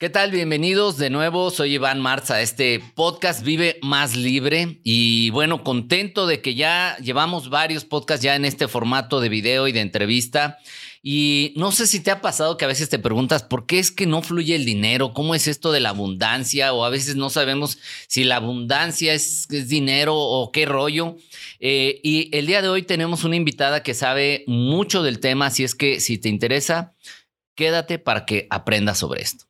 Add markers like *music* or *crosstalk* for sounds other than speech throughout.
¿Qué tal? Bienvenidos de nuevo. Soy Iván Marza a este podcast Vive Más Libre. Y bueno, contento de que ya llevamos varios podcasts ya en este formato de video y de entrevista. Y no sé si te ha pasado que a veces te preguntas por qué es que no fluye el dinero, cómo es esto de la abundancia, o a veces no sabemos si la abundancia es, dinero o qué rollo. Eh, y el día de hoy tenemos una invitada que sabe mucho del tema, así es que si te interesa, quédate para que aprendas sobre esto.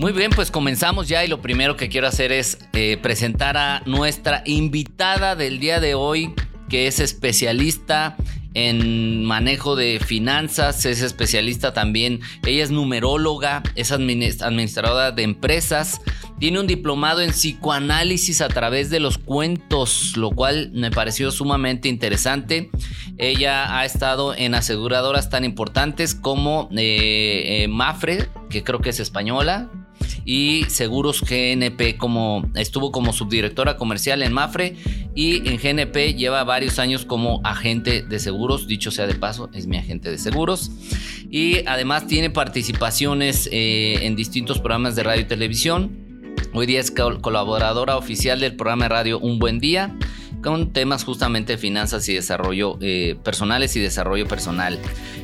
Muy bien, pues comenzamos ya y lo primero que quiero hacer es eh, presentar a nuestra invitada del día de hoy, que es especialista en manejo de finanzas, es especialista también, ella es numeróloga, es administradora de empresas, tiene un diplomado en psicoanálisis a través de los cuentos, lo cual me pareció sumamente interesante. Ella ha estado en aseguradoras tan importantes como eh, eh, Mafre, que creo que es española, y Seguros GNP como estuvo como subdirectora comercial en Mafre y en GNP lleva varios años como agente de seguros, dicho sea de paso, es mi agente de seguros. Y además tiene participaciones eh, en distintos programas de radio y televisión. Hoy día es colaboradora oficial del programa de radio Un Buen Día con temas justamente de finanzas y desarrollo eh, personales y desarrollo personal.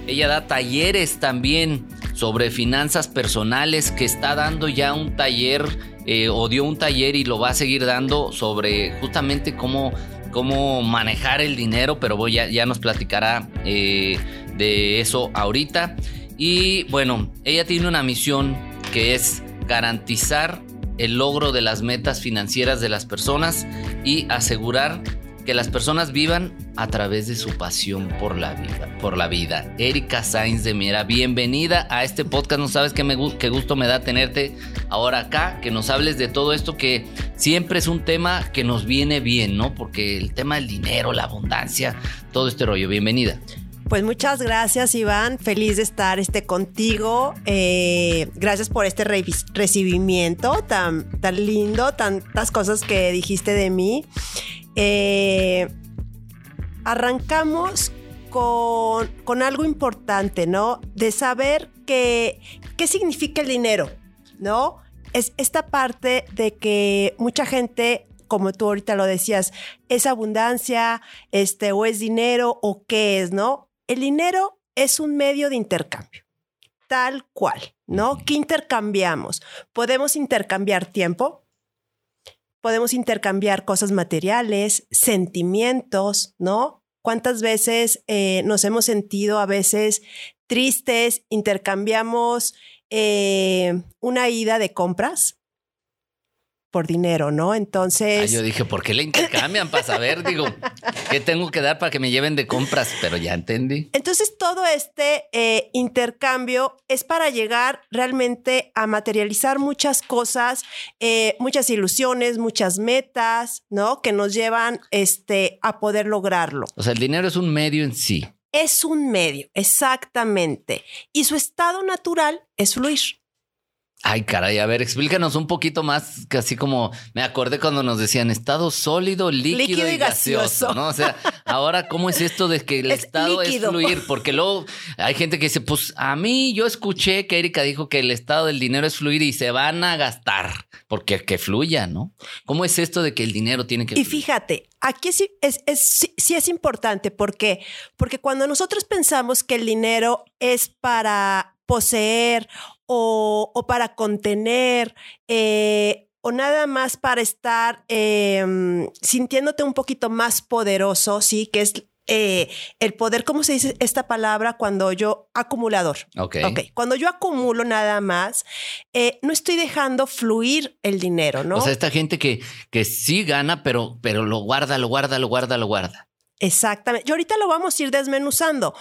Ella da talleres también sobre finanzas personales que está dando ya un taller eh, o dio un taller y lo va a seguir dando sobre justamente cómo, cómo manejar el dinero, pero ya, ya nos platicará eh, de eso ahorita. Y bueno, ella tiene una misión que es garantizar el logro de las metas financieras de las personas y asegurar que las personas vivan a través de su pasión por la vida. Por la vida. Erika Sainz de Miera, bienvenida a este podcast. No sabes qué, me, qué gusto me da tenerte ahora acá, que nos hables de todo esto que siempre es un tema que nos viene bien, ¿no? Porque el tema del dinero, la abundancia, todo este rollo. Bienvenida. Pues muchas gracias, Iván. Feliz de estar este, contigo. Eh, gracias por este recibimiento tan, tan lindo, tantas cosas que dijiste de mí. Eh, arrancamos con, con, algo importante, ¿no? De saber que, qué significa el dinero, ¿no? Es esta parte de que mucha gente como tú ahorita lo decías, es abundancia, este, o es dinero, o qué es, ¿no? El dinero es un medio de intercambio, tal cual, ¿no? ¿Qué intercambiamos? Podemos intercambiar tiempo, podemos intercambiar cosas materiales, sentimientos, ¿no? ¿Cuántas veces eh, nos hemos sentido a veces tristes? Intercambiamos eh, una ida de compras por dinero, ¿no? Entonces... yo dije, ¿por qué le intercambian para saber? Digo, ¿qué tengo que dar para que me lleven de compras? Pero ya entendí. Entonces, todo este eh, intercambio es para llegar realmente a materializar muchas cosas, eh, muchas ilusiones, muchas metas, ¿no? Que nos llevan este, a poder lograrlo. O sea, el dinero es un medio en sí. Es un medio, exactamente. Y su estado natural es fluir. Ay, caray, a ver, explícanos un poquito más, que así como me acordé cuando nos decían estado sólido, líquido, y, gaseoso, ¿no? O sea, ahora, ¿cómo es esto de que el *laughs* estado es fluir? Porque luego hay gente que dice, pues a mí yo escuché que Erika dijo que el estado del dinero es fluir y se van a gastar, porque que fluya, ¿no? ¿Cómo es esto de que el dinero tiene que Y fíjate, aquí sí es, es, sí es importante, porque Porque cuando nosotros pensamos que el dinero es para poseer o, para contener eh, o nada más para estar em, sintiéndote un poquito más poderoso, sí, que es eh, el poder, ¿cómo se dice esta palabra cuando yo acumulador? Ok. Cuando yo acumulo nada más, eh, no estoy dejando fluir el dinero, ¿no? O sea, esta gente que, que sí gana, pero, pero lo guarda, lo guarda, lo guarda, lo guarda. Exactamente. Y ahorita lo vamos a ir desmenuzando,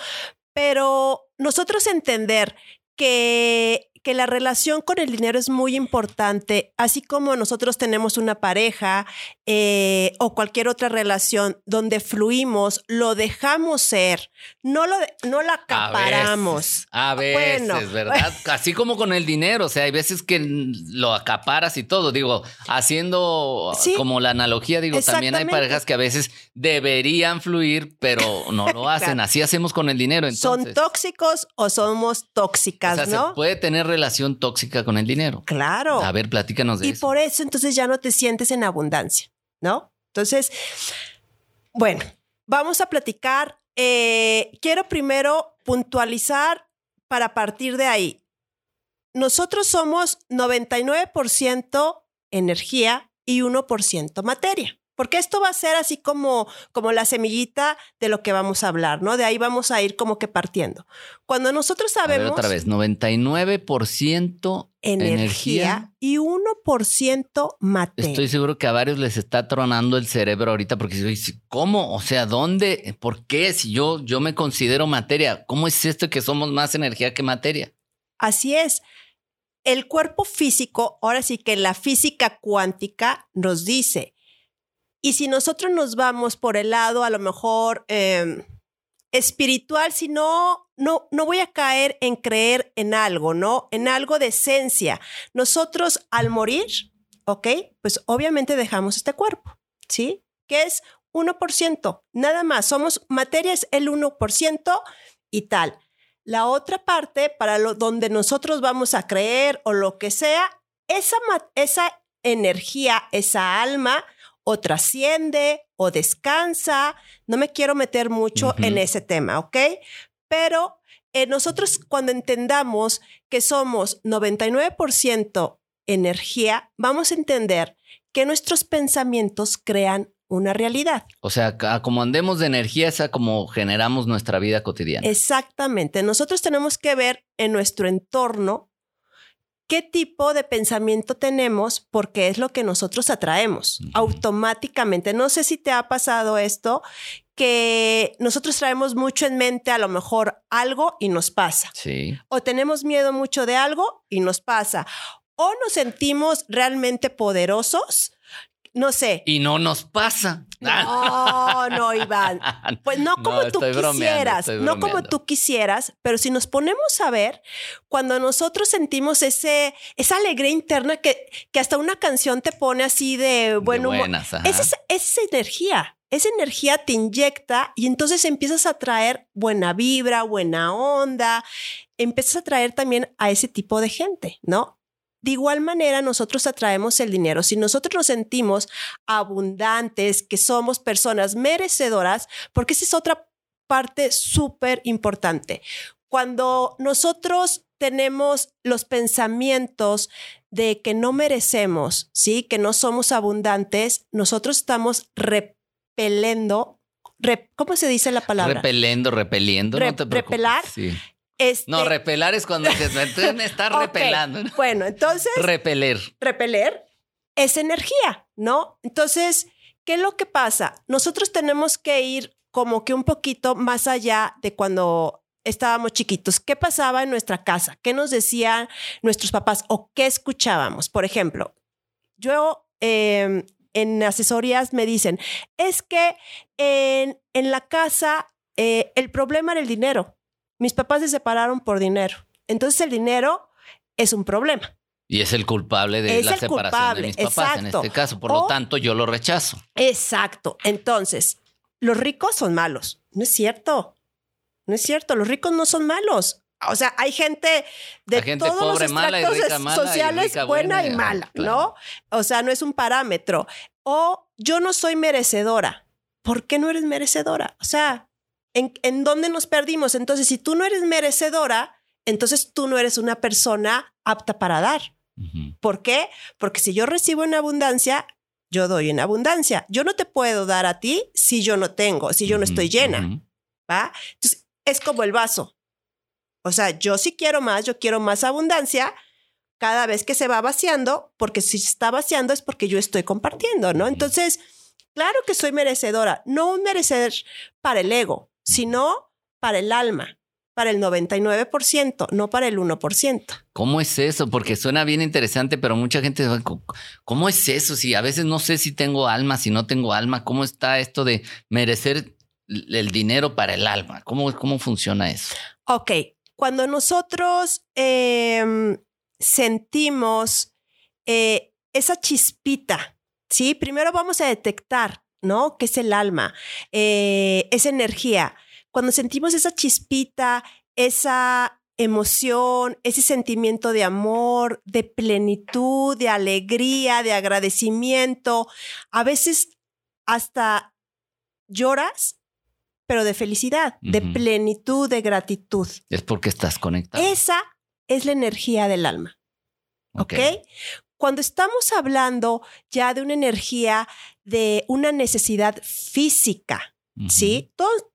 pero nosotros entender que, que la relación con el dinero es muy importante, así como nosotros tenemos una pareja eh, o cualquier otra relación donde fluimos, lo dejamos ser, no, lo, no la acaparamos. A veces, a veces ¿verdad? *laughs* Así como con el dinero, o sea, hay veces que lo acaparas y todo, digo, haciendo como la analogía, digo, también hay parejas que a veces deberían fluir, pero no lo *laughs* hacen, así hacemos con el dinero. Entonces. ¿Son tóxicos o somos tóxicas, no? Se puede tener relación tóxica con el dinero. Claro. A ver, platícanos de y eso. Y por eso entonces ya no te sientes en abundancia, ¿no? Entonces, bueno, vamos a platicar. Eh, quiero primero puntualizar para partir de ahí. Nosotros somos 99% energía y 1% materia. Porque esto va a ser así como, como la semillita de lo que vamos a hablar, ¿no? De ahí vamos a ir como que partiendo. Cuando nosotros sabemos... otra vez, 99% energía, energía, y 1% materia. Estoy seguro que a varios les está tronando el cerebro ahorita porque ¿cómo? O sea, ¿dónde? ¿Por qué? Si yo, yo me considero materia, ¿cómo es esto que somos más energía que materia? Así es. El cuerpo físico, ahora sí que la física cuántica nos dice y si nosotros nos vamos por el lado a lo mejor eh, espiritual, si no, no, no voy a caer en creer en algo, ¿no? En algo de esencia. Nosotros al morir, ¿ok? Pues obviamente dejamos este cuerpo, ¿sí? Que es 1%, nada más. Somos materia es el 1% y tal. La otra parte, para lo, donde nosotros vamos a creer o lo que sea, esa, esa energía, esa alma, o trasciende o descansa. No me quiero meter mucho en ese tema, ¿ok? Pero eh, nosotros cuando entendamos que somos 99% energía, vamos a entender que nuestros pensamientos crean una realidad. O sea, como andemos de energía, esa como generamos nuestra vida cotidiana. Exactamente. Nosotros tenemos que ver en nuestro entorno qué tipo de pensamiento tenemos porque es lo que nosotros atraemos automáticamente. No sé si te ha pasado esto, que nosotros traemos mucho en mente a lo mejor algo y nos pasa. Sí. O tenemos miedo mucho de algo y nos pasa. O nos sentimos realmente poderosos no sé. Y no nos pasa. No, no, Iván. *laughs* Pues no como tú quisieras, no como tú quisieras, pero si nos ponemos a ver, cuando nosotros sentimos ese, esa alegría interna que, que hasta una canción te pone así de buen humor, esa, esa energía, esa energía te inyecta y entonces empiezas a traer buena vibra, buena onda, empiezas a traer también a ese tipo de gente, ¿no? De igual manera, nosotros atraemos el dinero. Si nosotros nos sentimos abundantes, que somos personas merecedoras, porque esa es otra parte súper importante. Cuando nosotros tenemos los pensamientos de que no merecemos, ¿sí? Que no somos abundantes, nosotros estamos repelendo ¿Cómo se dice la palabra? Repelendo, repeliendo. no te repelar este, no, repelar es cuando se *laughs* me está repelando. Bueno, entonces. Repeler. Repeler es energía, ¿no? Entonces, ¿qué es lo que pasa? Nosotros tenemos que ir como que un poquito más allá de cuando estábamos chiquitos. ¿Qué pasaba en nuestra casa? ¿Qué nos decían nuestros papás o qué escuchábamos? Por ejemplo, yo em, en asesorías me dicen, es que en, en la casa eh, el problema era el dinero mis papás se separaron por dinero. Entonces el dinero es un problema. Y es el culpable de la separación de mis papás en este caso. Por lo tanto, yo lo rechazo. Exacto. Entonces, los ricos son malos. No es cierto. No es cierto. Los ricos no son malos. O sea, hay gente de todos los estratos sociales buena, y mala, ¿no? O sea, no es un parámetro. O yo no soy merecedora. ¿Por qué no eres merecedora? O sea, ¿En, dónde nos perdimos? Entonces, si tú no eres merecedora, entonces tú no eres una persona apta para dar. ¿Por qué? Porque si yo recibo en abundancia, yo doy en abundancia. Yo no te puedo dar a ti si yo no tengo, si yo no estoy llena. ¿Va? Entonces, es como el vaso. O sea, yo sí quiero más, yo quiero más abundancia cada vez que se va vaciando, porque si se está vaciando es porque yo estoy compartiendo, ¿no? Entonces, claro que soy merecedora, no un merecer para el ego, sino para el alma. para el 99%, no para el 1%. ¿Cómo es eso? Porque suena bien interesante, pero mucha gente, ¿cómo es eso? Si a veces no sé si tengo alma, si no tengo alma, ¿cómo está esto de merecer el dinero para el alma? ¿Cómo, cómo funciona eso? Ok, cuando nosotros em, sentimos eh, esa chispita, ¿sí? Primero vamos a detectar, ¿no? ¿Qué es el alma? Eh, esa energía cuando sentimos esa chispita, esa emoción, ese sentimiento de amor, de plenitud, de alegría, de agradecimiento, a veces hasta lloras, pero de felicidad, de plenitud, de gratitud. Es porque estás conectado. Esa es la energía del alma. ¿Ok? Cuando estamos hablando ya de una energía de una necesidad física, ¿sí? Todos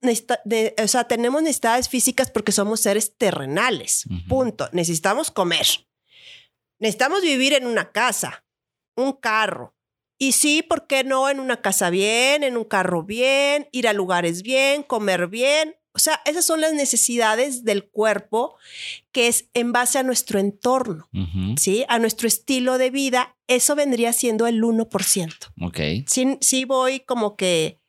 o sea, tenemos necesidades físicas porque somos seres terrenales, punto. Necesitamos comer. Necesitamos vivir en una casa, un carro. Y sí, ¿por qué no en una casa bien, en un carro bien, ir a lugares bien, comer bien? O sea, esas son las necesidades del cuerpo que es en base a nuestro entorno, ¿sí? A nuestro estilo de vida. Eso vendría siendo el 1%. Ok. Sí, sí voy como que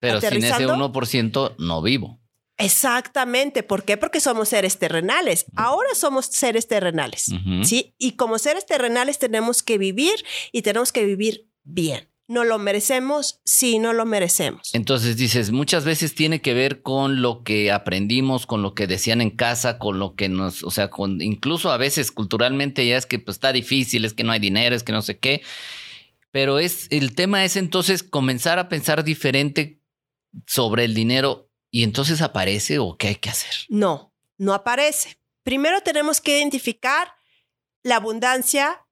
pero sin ese 1% no vivo. Exactamente. ¿Por qué? Porque somos seres terrenales. Ahora somos seres terrenales. ¿Sí? Y como seres terrenales tenemos que vivir y tenemos que vivir bien. ¿No lo merecemos? Sí, no lo merecemos. Entonces dices, muchas veces tiene que ver con lo que aprendimos, con lo que decían en casa, con lo que nos, o sea, con, incluso a veces culturalmente ya es que pues, está difícil, es que no hay dinero, es que no sé qué. Pero es, el tema es entonces comenzar a pensar diferente sobre el dinero y entonces aparece o qué hay que hacer? No, no aparece. Primero tenemos que identificar la abundancia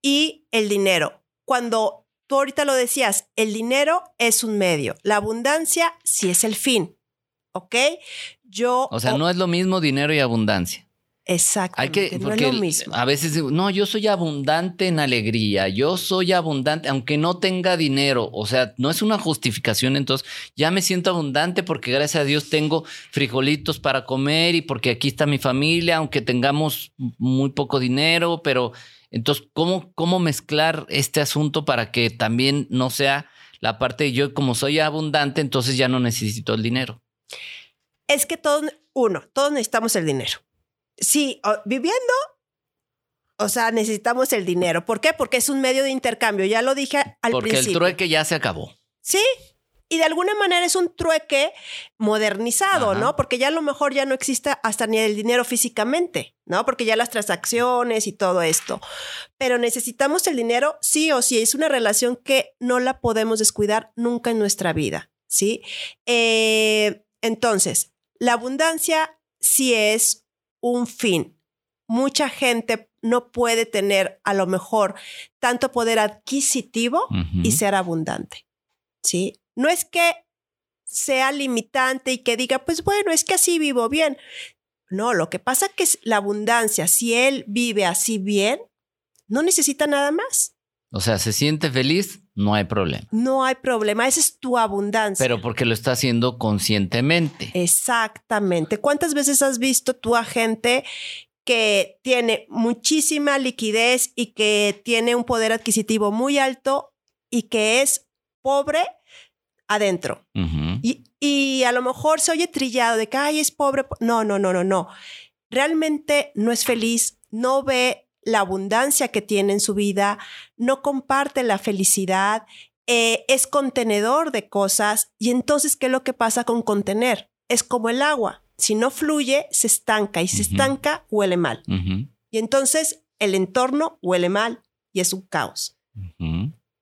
y el dinero. Cuando tú ahorita lo decías, el dinero es un medio, la abundancia sí es el fin. ¿Ok? Yo... O sea, no es lo mismo dinero y abundancia. Exacto. Hay que, no es lo mismo. A veces digo, no, yo soy abundante en alegría, yo soy abundante, aunque no tenga dinero. O sea, no es una justificación. Entonces, ya me siento abundante porque gracias a Dios tengo frijolitos para comer y porque aquí está mi familia, aunque tengamos muy poco dinero. Pero entonces, ¿cómo, cómo mezclar este asunto para que también no sea la parte de yo, como soy abundante, entonces ya no necesito el dinero? Es que todos, uno, todos necesitamos el dinero sí, viviendo, o sea, necesitamos el dinero. ¿Por qué? Porque es un medio de intercambio. Ya lo dije al principio. Porque el trueque ya se acabó. Sí. Y de alguna manera es un trueque modernizado, ¿no? Porque ya a lo mejor ya no existe hasta ni el dinero físicamente, ¿no? Porque ya las transacciones y todo esto. Pero necesitamos el dinero sí o sí. Es una relación que no la podemos descuidar nunca en nuestra vida, ¿sí? Eh, entonces, la abundancia sí es un fin. Mucha gente no puede tener a lo mejor tanto poder adquisitivo y ser abundante. ¿Sí? No es que sea limitante y que diga, pues bueno, es que así vivo bien. No, lo que pasa que es la abundancia, si él vive así bien, no necesita nada más. O sea, se siente feliz, no hay problema. No hay problema, esa es tu abundancia. Pero porque lo está haciendo conscientemente. Exactamente. ¿Cuántas veces has visto tú a gente que tiene muchísima liquidez y que tiene un poder adquisitivo muy alto y que es pobre adentro? y, y, a lo mejor se oye trillado de que, ay, es pobre. No, no, no, no, no. Realmente no es feliz, no ve la abundancia que tiene en su vida, no comparte la felicidad, eh, es contenedor de cosas y entonces, ¿qué es lo que pasa con contener? Es como el agua, si no fluye, se estanca y se estanca, huele mal. Y entonces el entorno huele mal y es un caos.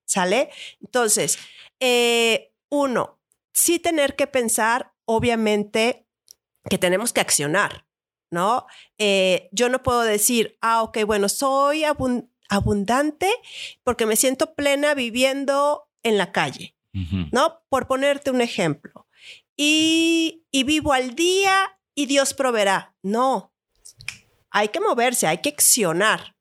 ¿Sale? Entonces, eh, uno, sí tener que pensar, obviamente, que tenemos que accionar. ¿No? Eh, yo no puedo decir, ah, ok, bueno, soy abundante porque me siento plena viviendo en la calle, ¿no? Por ponerte un ejemplo. Y, y vivo al día y Dios proveerá. No, hay que moverse, hay que accionar.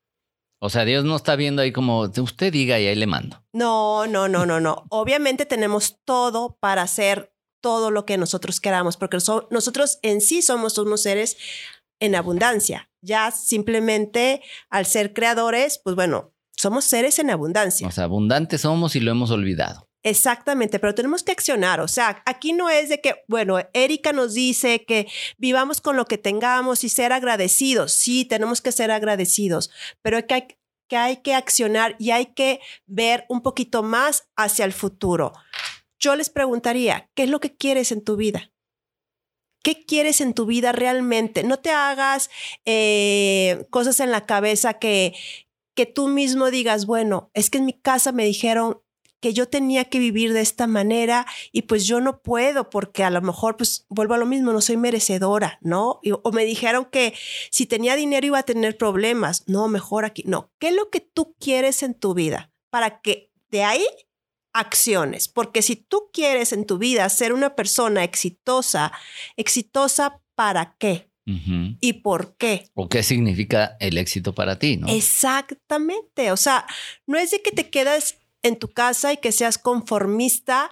O sea, Dios no está viendo ahí como usted diga y ahí le mando. No, no, no, no, no. Obviamente tenemos todo para ser todo lo que nosotros queramos, porque nosotros en sí somos unos seres en abundancia. Ya simplemente al ser creadores, pues bueno, somos seres en abundancia. O sea, abundantes somos y lo hemos olvidado. Exactamente, pero tenemos que accionar. O sea, aquí no es de que, bueno, Erika nos dice que vivamos con lo que tengamos y ser agradecidos. Sí, tenemos que ser agradecidos, pero que hay, que hay que accionar y hay que ver un poquito más hacia el futuro. Yo les preguntaría, ¿qué es lo que quieres en tu vida? ¿Qué quieres en tu vida realmente? No te hagas eh, cosas en la cabeza que, que tú mismo digas, bueno, es que en mi casa me dijeron que yo tenía que vivir de esta manera y pues yo no puedo porque a lo mejor pues vuelvo a lo mismo, no soy merecedora, ¿no? o me dijeron que si tenía dinero iba a tener problemas, no, mejor aquí, no. ¿Qué es lo que tú quieres en tu vida? Para que de ahí acciones, porque si tú quieres en tu vida ser una persona exitosa, exitosa para qué? ¿Y por qué? ¿O qué significa el éxito para ti? ¿no? Exactamente. O sea, no es de que te quedas en tu casa y que seas conformista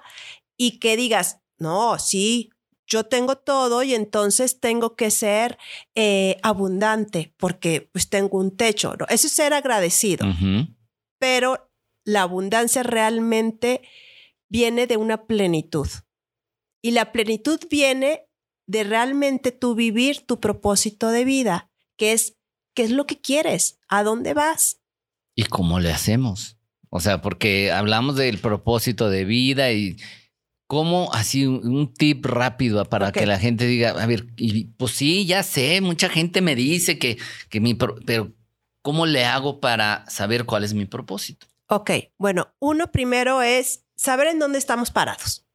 y que digas, no, sí, yo tengo todo y entonces tengo que ser eh, abundante porque pues tengo un techo. ¿no? Eso es ser agradecido. Pero la abundancia realmente viene de una plenitud. Y la plenitud viene de realmente tú vivir tu propósito de vida, que es qué es lo que quieres, a dónde vas. ¿Y cómo le hacemos? O sea, porque hablamos del propósito de vida y cómo así un tip rápido para que la gente diga, a ver, y, pues sí, ya sé, mucha gente me dice que, que mi, pero ¿cómo le hago para saber cuál es mi propósito? Ok, bueno, uno primero es saber en dónde estamos parados.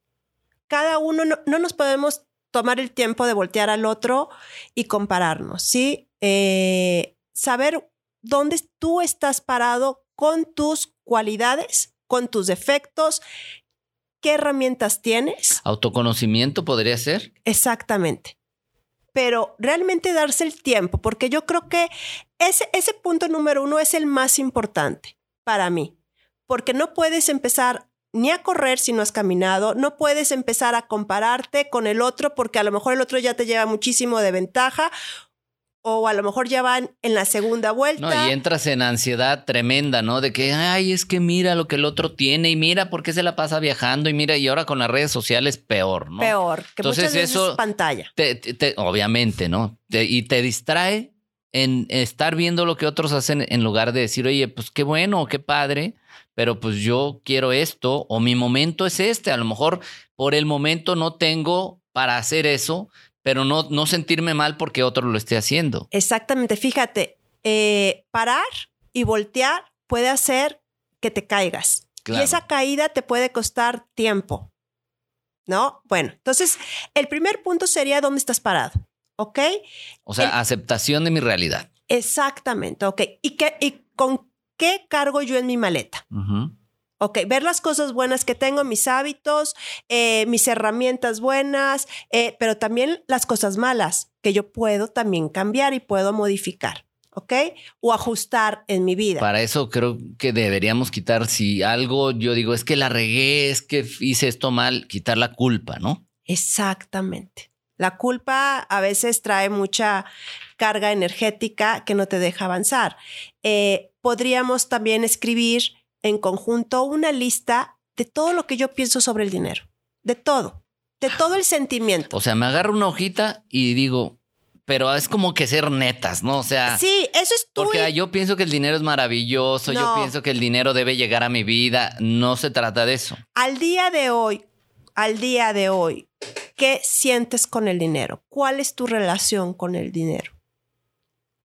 Cada uno no, nos podemos tomar el tiempo de voltear al otro y compararnos, ¿sí? Eh, saber dónde tú estás parado con tus cualidades, con tus defectos, qué herramientas tienes. Autoconocimiento podría ser. Exactamente. Pero realmente darse el tiempo, porque yo creo que ese, ese punto número uno es el más importante para mí porque no puedes empezar ni a correr si no has caminado, no puedes empezar a compararte con el otro porque a lo mejor el otro ya te lleva muchísimo de ventaja o a lo mejor ya van en la segunda vuelta. No, y entras en ansiedad tremenda, ¿no? De que, ay, es que mira lo que el otro tiene y mira por qué se la pasa viajando y mira, y ahora con las redes sociales peor, ¿no? Peor, que Entonces muchas veces eso, pantalla. obviamente, ¿no? y te distrae en estar viendo lo que otros hacen en lugar de decir, oye, pues qué bueno, qué padre, pero pues yo quiero esto o mi momento es este. A lo mejor por el momento no tengo para hacer eso, pero no, no sentirme mal porque otro lo esté haciendo. Exactamente, fíjate, eh, parar y voltear puede hacer que te caigas. Y esa caída te puede costar tiempo. ¿No? Bueno, entonces el primer punto sería dónde estás parado. ¿Ok? O sea, aceptación de mi realidad. Exactamente, ok. ¿Y, qué, ¿Y con qué cargo yo en mi maleta? Ok, ver las cosas buenas que tengo, mis hábitos, eh, mis herramientas buenas, eh, pero también las cosas malas que yo puedo también cambiar y puedo modificar. ¿ok? O ajustar en mi vida. Para eso creo que deberíamos quitar, si algo yo digo, es que la regué, es que hice esto mal, quitar la culpa, ¿no? Exactamente. La culpa a veces trae mucha carga energética que no te deja avanzar. Eh, podríamos también escribir en conjunto una lista de todo lo que yo pienso sobre el dinero, de todo, de todo el sentimiento. O sea, me agarro una hojita y digo, pero es como que ser netas, ¿no? O sea. Sí, eso es tú. Porque yo pienso que el dinero es maravilloso, yo pienso que el dinero debe llegar a mi vida. No se trata de eso. Al día de hoy, al día de hoy, ¿qué sientes con el dinero? ¿Cuál es tu relación con el dinero?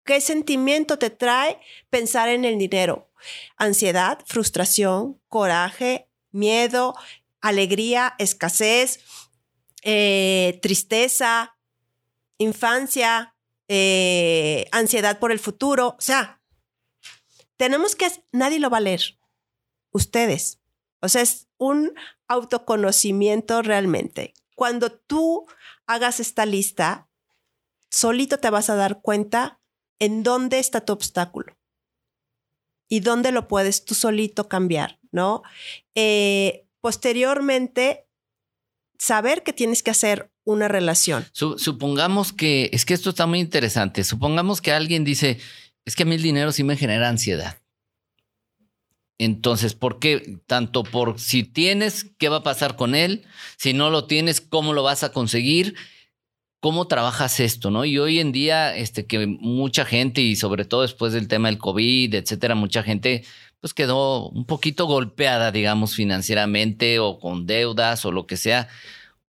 ¿Qué sentimiento te trae pensar en el dinero? Ansiedad, frustración, coraje, miedo, alegría, escasez, eh, tristeza, infancia, eh, ansiedad por el futuro. O sea, tenemos que, nadie lo va a leer. Ustedes. O sea, es un autoconocimiento realmente. Cuando tú hagas esta lista, solito te vas a dar cuenta en dónde está tu obstáculo y dónde lo puedes tú solito cambiar, ¿no? Eh, posteriormente, saber que tienes que hacer una relación. supongamos que, es que esto está muy interesante, supongamos que alguien dice, es que a mí el dinero sí me genera ansiedad. Entonces, ¿por qué? Tanto por si tienes, ¿qué va a pasar con él? Si no lo tienes, ¿cómo lo vas a conseguir? ¿Cómo trabajas esto? ¿no? Y hoy en día, este, que mucha gente, y sobre todo después del tema del COVID, etcétera, mucha gente pues quedó un poquito golpeada, digamos, financieramente o con deudas o lo que sea.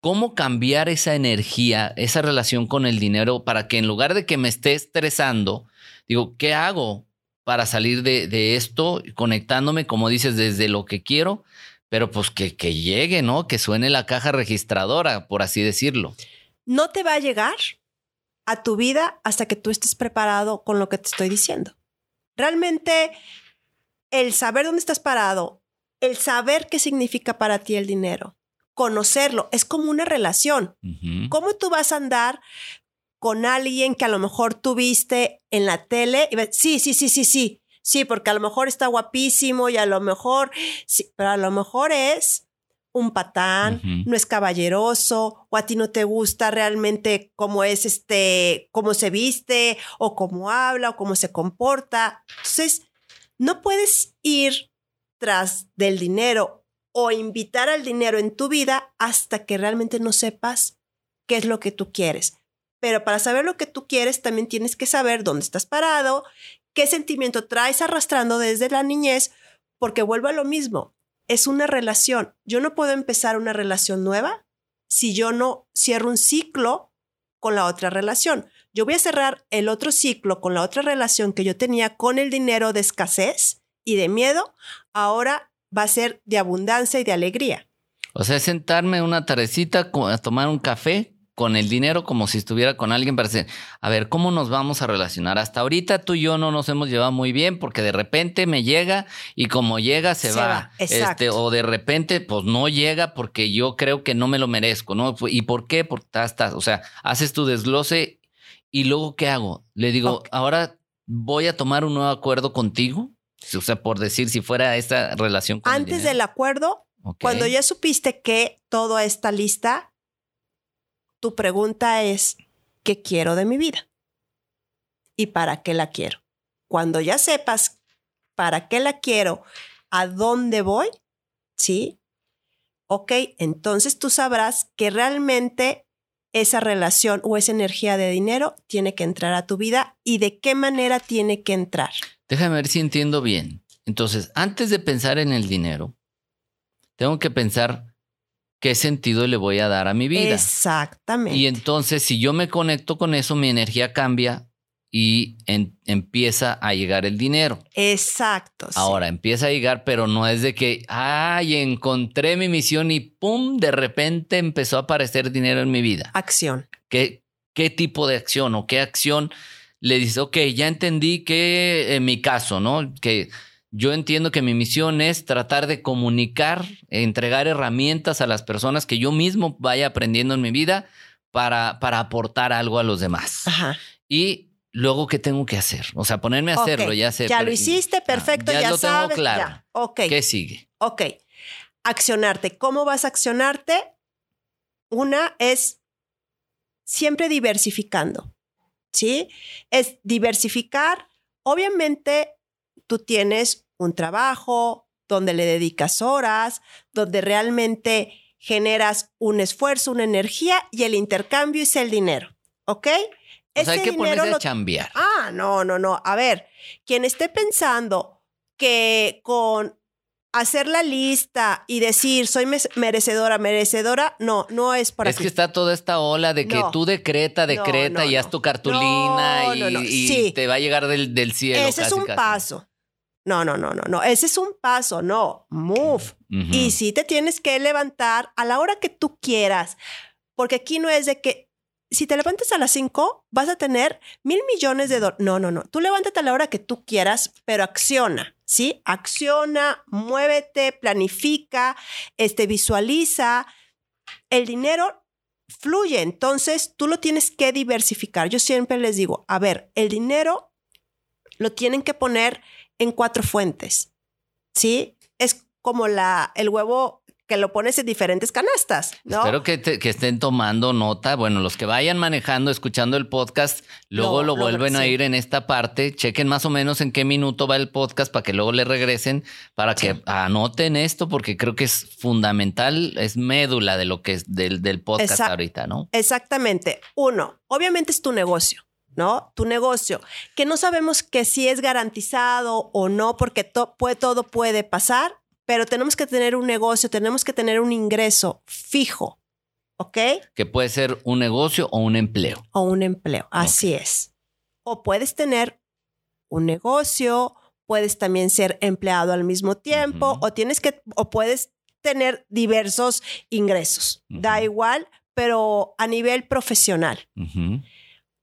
¿Cómo cambiar esa energía, esa relación con el dinero para que en lugar de que me esté estresando, digo, ¿qué hago para salir de, esto conectándome, como dices, desde lo que quiero? Pero pues que, que llegue, ¿no? Que suene la caja registradora, por así decirlo. No te va a llegar a tu vida hasta que tú estés preparado con lo que te estoy diciendo. Realmente el saber dónde estás parado, el saber qué significa para ti el dinero, conocerlo, es como una relación. ¿Cómo tú vas a andar con alguien que a lo mejor tuviste en la tele? Y sí, sí, sí, sí, sí, sí, porque a lo mejor está guapísimo y a lo mejor, sí, pero a lo mejor es un patán, no es caballeroso, o a ti no te gusta realmente cómo es este, cómo se viste, o cómo habla, o cómo se comporta. Entonces, no puedes ir tras del dinero o invitar al dinero en tu vida hasta que realmente no sepas qué es lo que tú quieres. Pero para saber lo que tú quieres, también tienes que saber dónde estás parado, qué sentimiento traes arrastrando desde la niñez, porque vuelvo a lo mismo. Es una relación. Yo no puedo empezar una relación nueva si yo no cierro un ciclo con la otra relación yo voy a cerrar el otro ciclo con la otra relación que yo tenía con el dinero de escasez y de miedo, ahora va a ser de abundancia y de alegría. O sea, sentarme una tardecita a tomar un café con el dinero como si estuviera con alguien para decir, a ver, ¿cómo nos vamos a relacionar? Hasta ahorita tú y yo no nos hemos llevado muy bien porque de repente me llega y como llega se, va. Este, o de repente pues no llega porque yo creo que no me lo merezco, ¿no? ¿Y por qué? Porque estás, o sea, haces tu desglose ¿Y luego qué hago? Le digo, ahora voy a tomar un nuevo acuerdo contigo. O sea, por decir, si fuera esta relación con Antes del acuerdo, cuando ya supiste que todo está lista, tu pregunta es, ¿qué quiero de mi vida? ¿Y para qué la quiero? Cuando ya sepas para qué la quiero, a dónde voy, ¿sí? Ok, entonces tú sabrás que realmente esa relación o esa energía de dinero tiene que entrar a tu vida y de qué manera tiene que entrar. Déjame ver si entiendo bien. Entonces, antes de pensar en el dinero, tengo que pensar qué sentido le voy a dar a mi vida. Exactamente. Y entonces, si yo me conecto con eso, mi energía cambia y empieza a llegar el dinero. Exacto. Ahora empieza a llegar, pero no es de que, ay, encontré mi misión y pum, de repente empezó a aparecer dinero en mi vida. Acción. ¿Qué, qué tipo de acción o qué acción le dice? Ok, ya entendí que en mi caso, ¿no? Que yo entiendo que mi misión es tratar de comunicar, entregar herramientas a las personas que yo mismo vaya aprendiendo en mi vida para, para aportar algo a los demás. Ajá. Y luego qué tengo que hacer. O sea, ponerme a hacerlo, ya sé. Ya lo hiciste, perfecto, ya, ya lo tengo claro. Ok. ¿Qué sigue? Ok. Accionarte. ¿Cómo vas a accionarte? Una es siempre diversificando. ¿Sí? Es diversificar. Obviamente, tú tienes un trabajo donde le dedicas horas, donde realmente generas un esfuerzo, una energía y el intercambio es el dinero. ¿Ok? O sea, hay que ponerse a chambear. Ah, no, no, no. A ver, quien esté pensando que con hacer la lista y decir soy merecedora, merecedora, no, no es para Es que está toda esta ola de que tú decreta, decreta y haz tu cartulina y, te va a llegar del, cielo. Ese es un paso. No, no, no, no, no. Ese es un paso, no. Move. Y sí te tienes que levantar a la hora que tú quieras. Porque aquí no es de que si te levantas a las 5, vas a tener mil millones de dólares. No, no, no. Tú levántate a la hora que tú quieras, pero acciona, ¿sí? Acciona, muévete, planifica, este, visualiza. El dinero fluye, entonces tú lo tienes que diversificar. Yo siempre les digo, a ver, el dinero lo tienen que poner en cuatro fuentes, ¿sí? Es como la, el huevo que lo pones en diferentes canastas, ¿no? Espero que, te- que estén tomando nota. Bueno, los que vayan manejando, escuchando el podcast, luego Lo- vuelven a sí. ir en esta parte. Chequen más o menos en qué minuto va el podcast para que luego le regresen, para que anoten esto, porque creo que es fundamental, es médula de lo que es del, del podcast ahorita, ¿no? Exactamente. Uno, obviamente es tu negocio, ¿no? Tu negocio, que no sabemos que si es garantizado o no, porque to- puede- todo puede pasar, pero tenemos que tener un negocio, tenemos que tener un ingreso fijo, ¿ok? Que puede ser un negocio o un empleo. O un empleo, así es. O puedes tener un negocio, puedes también ser empleado al mismo tiempo, o tienes que, o puedes tener diversos ingresos. Da igual, pero a nivel profesional.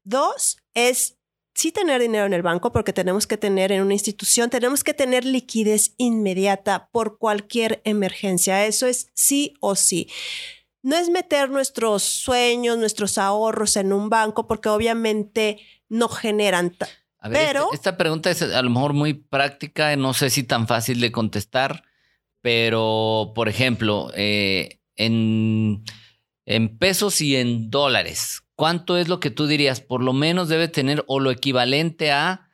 Dos es sí tener dinero en el banco porque tenemos que tener en una institución, tenemos que tener liquidez inmediata por cualquier emergencia. Eso es sí o sí. No es meter nuestros sueños, nuestros ahorros en un banco porque obviamente no generan. ta- A ver, Pero- este- esta pregunta es a lo mejor muy práctica, no sé si tan fácil de contestar, pero por ejemplo, eh, en, en pesos y en dólares, ¿cuánto es lo que tú dirías? Por lo menos debe tener o lo equivalente a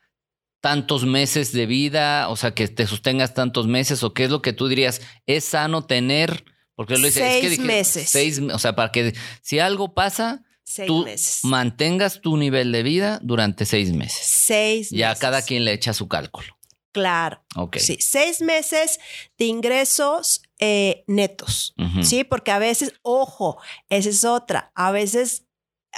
tantos meses de vida, o sea, que te sostengas tantos meses, o qué es lo que tú dirías, es sano tener, porque lo dice, es que Seis dije, meses. seis, o sea, para que si algo pasa, Seis tú meses. mantengas tu nivel de vida durante seis meses. Seis Ya meses. cada quien le echa su cálculo. Claro. Ok. Sí, seis meses de ingresos eh, netos. Sí, porque a veces, ojo, esa es otra. A veces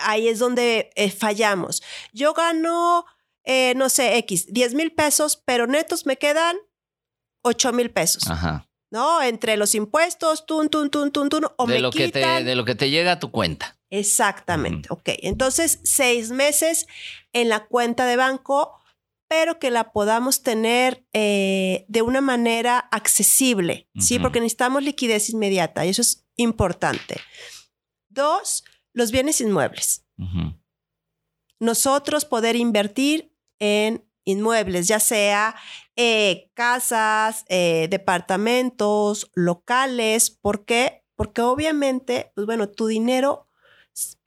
ahí es donde eh, fallamos. Yo gano, eh, no sé, X, 10 mil pesos, pero netos me quedan 8 mil pesos, Ajá. ¿no? Entre los impuestos, tun, tun, tun, tun, tun, o De me lo, que te, quitan. de lo que te llega a tu cuenta. Exactamente, ok. Entonces, seis meses en la cuenta de banco, pero que la podamos tener eh, de una manera accesible, ¿sí? Porque necesitamos liquidez inmediata y eso es importante. Dos, los bienes inmuebles. Nosotros poder invertir en inmuebles, ya sea eh, casas, eh, departamentos, locales. ¿Por qué? Porque obviamente, pues bueno, tu dinero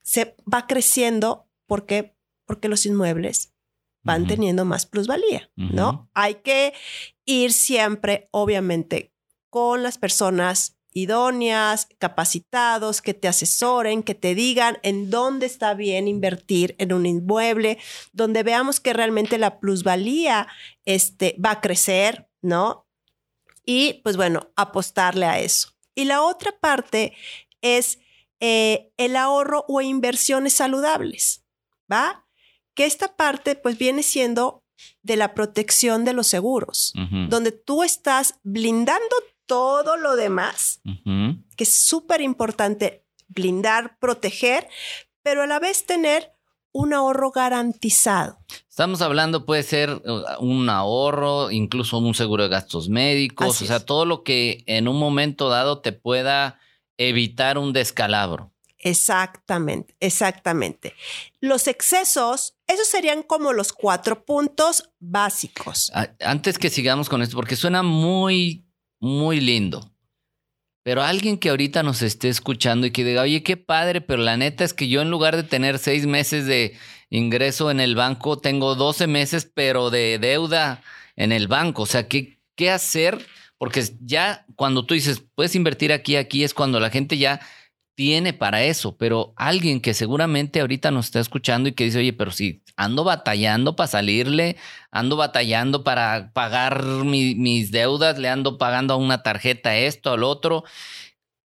se va creciendo porque, porque los inmuebles van teniendo más plusvalía. ¿no? Hay que ir siempre, obviamente, con las personas idóneas, capacitados, que te asesoren, que te digan en dónde está bien invertir en un inmueble, donde veamos que realmente la plusvalía este, va a crecer, ¿no? Y pues bueno, apostarle a eso. Y la otra parte es eh, el ahorro o inversiones saludables, ¿va? Que esta parte pues viene siendo de la protección de los seguros, donde tú estás blindando todo lo demás, que es súper importante blindar, proteger, pero a la vez tener un ahorro garantizado. Estamos hablando, puede ser uh, un ahorro, incluso un seguro de gastos médicos, Así o sea, es. todo lo que en un momento dado te pueda evitar un descalabro. Exactamente, exactamente. Los excesos, esos serían como los cuatro puntos básicos. Antes que sigamos con esto, porque suena muy, muy lindo. Pero alguien que ahorita nos esté escuchando y que diga, oye, qué padre, pero la neta es que yo en lugar de tener seis meses de ingreso en el banco, tengo 12 meses, pero de deuda en el banco. O sea, ¿qué, qué hacer? Porque ya cuando tú dices, puedes invertir aquí, aquí, es cuando la gente ya tiene para eso, pero alguien que seguramente ahorita nos está escuchando y que dice, oye, pero si ando batallando para salirle, ando batallando para pagar mi- mis deudas, le ando pagando a una tarjeta esto, al otro.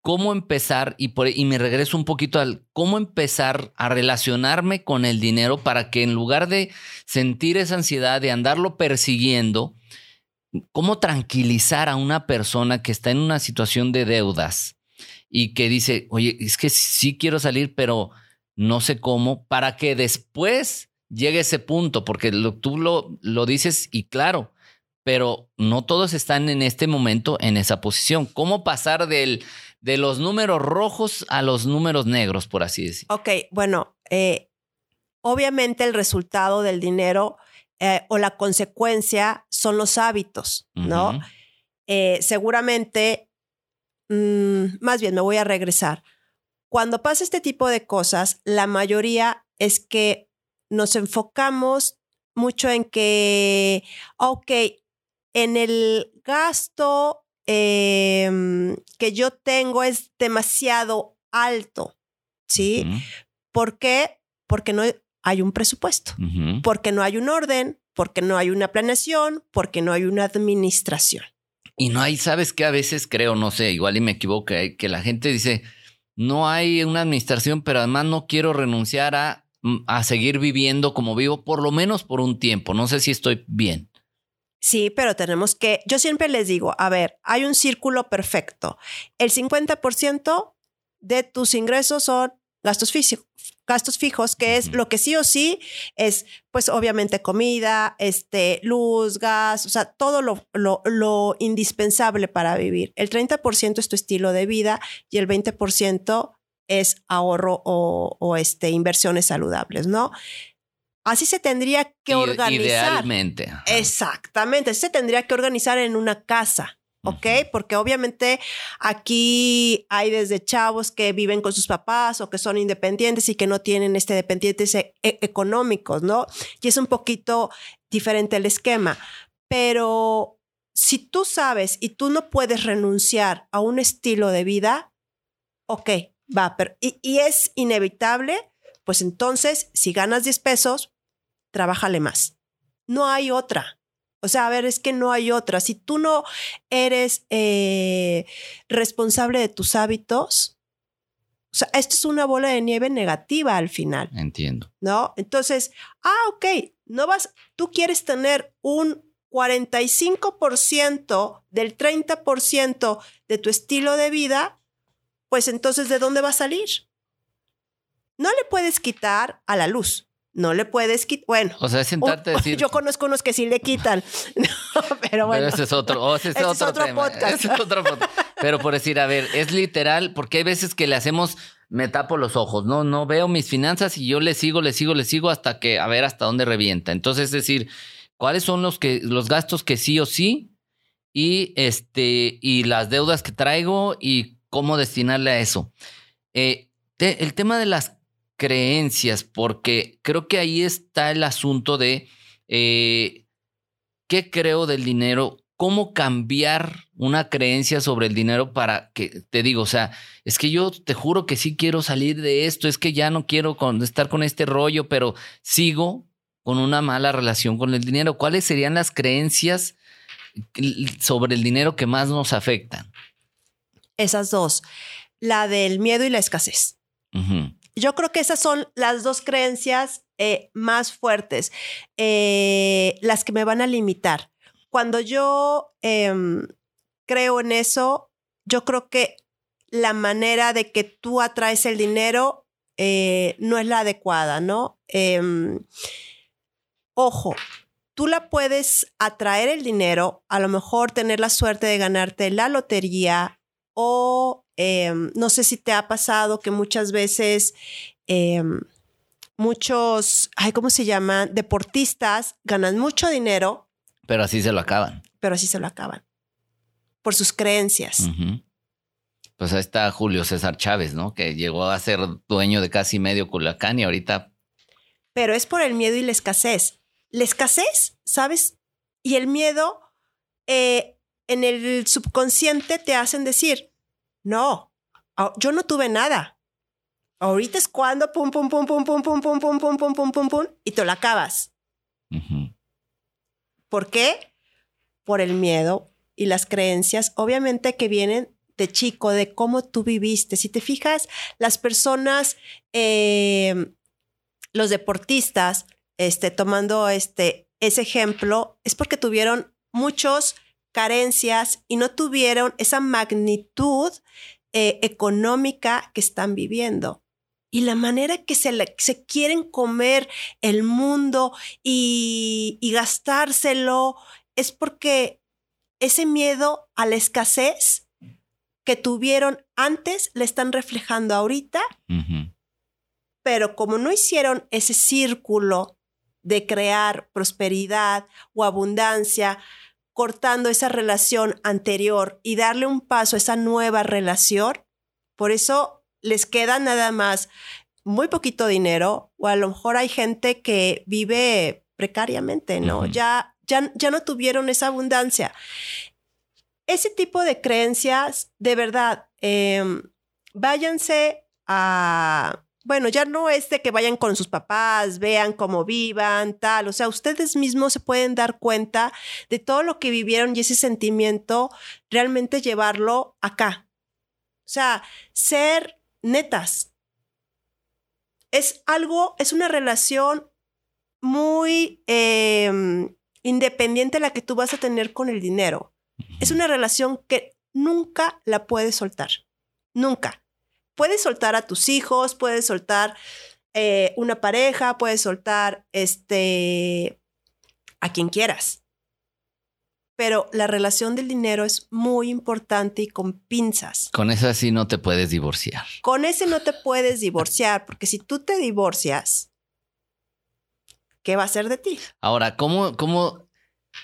¿Cómo empezar? Y, por, y me regreso un poquito al cómo empezar a relacionarme con el dinero para que en lugar de sentir esa ansiedad de andarlo persiguiendo, cómo tranquilizar a una persona que está en una situación de deudas y que dice, oye, es que sí quiero salir, pero no sé cómo, para que después llegue ese punto, porque lo- tú lo, lo dices y claro, pero no todos están en este momento en esa posición. ¿Cómo pasar del, de los números rojos a los números negros, por así decir? Ok, bueno, eh, obviamente el resultado del dinero eh, o la consecuencia son los hábitos, ¿no? Eh, seguramente mm, más bien me voy a regresar. Cuando pasa este tipo de cosas, la mayoría es que nos enfocamos mucho en que, ok, en el gasto em, que yo tengo es demasiado alto, ¿sí? ¿Por qué? Porque no hay un presupuesto, porque no hay un orden, porque no hay una planeación, porque no hay una administración. Y no hay, sabes que a veces creo, no sé, igual y me equivoco, eh, que la gente dice, no hay una administración, pero además no quiero renunciar a, mm, a seguir viviendo como vivo, por lo menos por un tiempo. No sé si estoy bien. Sí, pero tenemos que, yo siempre les digo, a ver, hay un círculo perfecto. El 50% de tus ingresos son gastos gastos fijos, que es lo que sí o sí es, pues obviamente comida, este, luz, gas, o sea, todo lo, lo, indispensable para vivir. El 30% es tu estilo de vida y el 20% es ahorro o, o este, inversiones saludables, ¿no? Así se tendría que organizar. Idealmente. Exactamente, así se tendría que organizar en una casa. ¿Ok? Porque obviamente aquí hay desde chavos que viven con sus papás o que son independientes y que no tienen este dependientes e, e, económicos, ¿no? Y es un poquito diferente el esquema, pero si tú sabes y tú no puedes renunciar a un estilo de vida, ok, va, pero y, y es inevitable, pues entonces si ganas 10 pesos, trabájale más. No hay otra. O sea, a ver, es que no hay otra. Si tú no eres eh, responsable de tus hábitos, o sea, esto es una bola de nieve negativa al final. Entiendo. ¿No? Entonces, ah, ok, no vas, tú quieres tener un 45% del 30% de tu estilo de vida, pues entonces, ¿de dónde va a salir? No le puedes quitar a la luz no le puedes quitar. Bueno, o sea, es sentarte a *laughs* decir. Yo conozco unos que sí le quitan. *laughs* pero bueno. ese es otro, ese es otro, tema. Podcast. es otro podcast. Pero por decir, a ver, es literal, porque hay veces que le hacemos, me tapo los ojos, no, no veo mis finanzas y yo le sigo, le sigo, le sigo hasta que, a ver hasta dónde revienta. Entonces, es decir, ¿cuáles son los que, los gastos que sí o sí? Y este, y las deudas que traigo y cómo destinarle a eso. Eh, el tema de las creencias, porque creo que ahí está el asunto de eh, qué creo del dinero, cómo cambiar una creencia sobre el dinero para que, te digo, o sea, es que yo te juro que sí quiero salir de esto, es que ya no quiero estar con este rollo, pero sigo con una mala relación con el dinero. ¿Cuáles serían las creencias sobre el dinero que más nos afectan? Esas dos, la del miedo y la escasez. Yo creo que esas son las dos creencias eh, más fuertes, eh, las que me van a limitar. Cuando yo em, creo en eso, yo creo que la manera de que tú atraes el dinero eh, no es la adecuada, ¿no? Em, ojo, tú la puedes atraer el dinero, a lo mejor tener la suerte de ganarte la lotería o Em, no sé si te ha pasado que muchas veces em, muchos, ay, ¿cómo se llaman? Deportistas ganan mucho dinero. Pero así se lo acaban. Pero así se lo acaban. Por sus creencias. Pues ahí está Julio César Chávez, ¿no? Que llegó a ser dueño de casi medio Culacán y ahorita. Pero es por el miedo y la escasez. La escasez, ¿sabes? Y el miedo eh, en el subconsciente te hacen decir, no, yo no tuve nada. Ahorita es cuando pum, pum, pum, pum, pum, pum, pum, pum, pum, pum, pum, pum, pum, y te lo acabas. ¿Por qué? Por el miedo y las creencias, obviamente que vienen de chico, de cómo tú viviste. Si te fijas, las personas, los deportistas, este, tomando este, ese ejemplo, es porque tuvieron muchos carencias y no tuvieron esa magnitud eh, económica que están viviendo. Y la manera que se, se quieren comer el mundo y, y gastárselo es porque ese miedo a la escasez que tuvieron antes le están reflejando ahorita, pero como no hicieron ese círculo de crear prosperidad o abundancia cortando esa relación anterior y darle un paso a esa nueva relación, por eso les queda nada más muy poquito dinero o a lo mejor hay gente que vive precariamente, ¿no? Ya, ya, ya no tuvieron esa abundancia. Ese tipo de creencias, de verdad, em, váyanse a... Bueno, ya no es de que vayan con sus papás, vean cómo vivan, tal. O sea, ustedes mismos se pueden dar cuenta de todo lo que vivieron y ese sentimiento, realmente llevarlo acá. O sea, ser netas. Es algo, es una relación muy eh, independiente la que tú vas a tener con el dinero. Es una relación que nunca la puedes soltar. Nunca. Puedes soltar a tus hijos, puedes soltar eh, una pareja, puedes soltar este a quien quieras. Pero la relación del dinero es muy importante y con pinzas. Con eso así no te puedes divorciar. Con ese no te puedes *laughs* divorciar, porque si tú te divorcias, ¿qué va a ser de ti? Ahora, ¿cómo, cómo